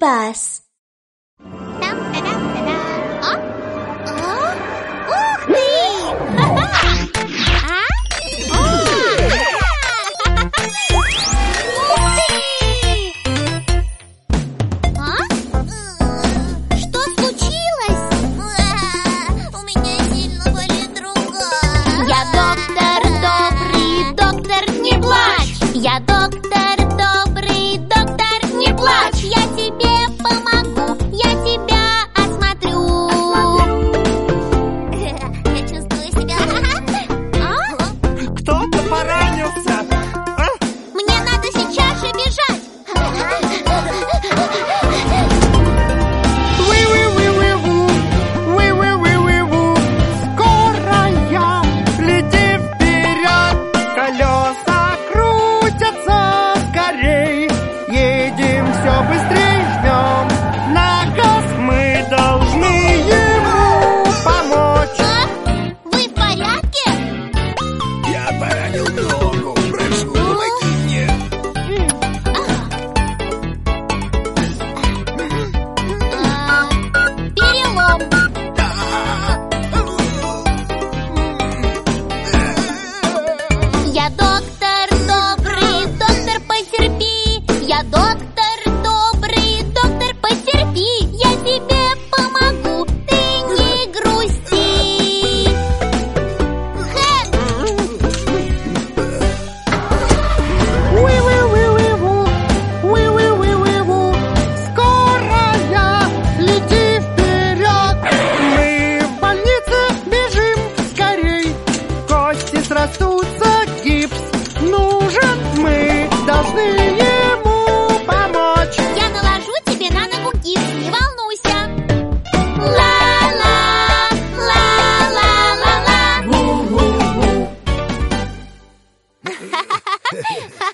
bus. 哈 哈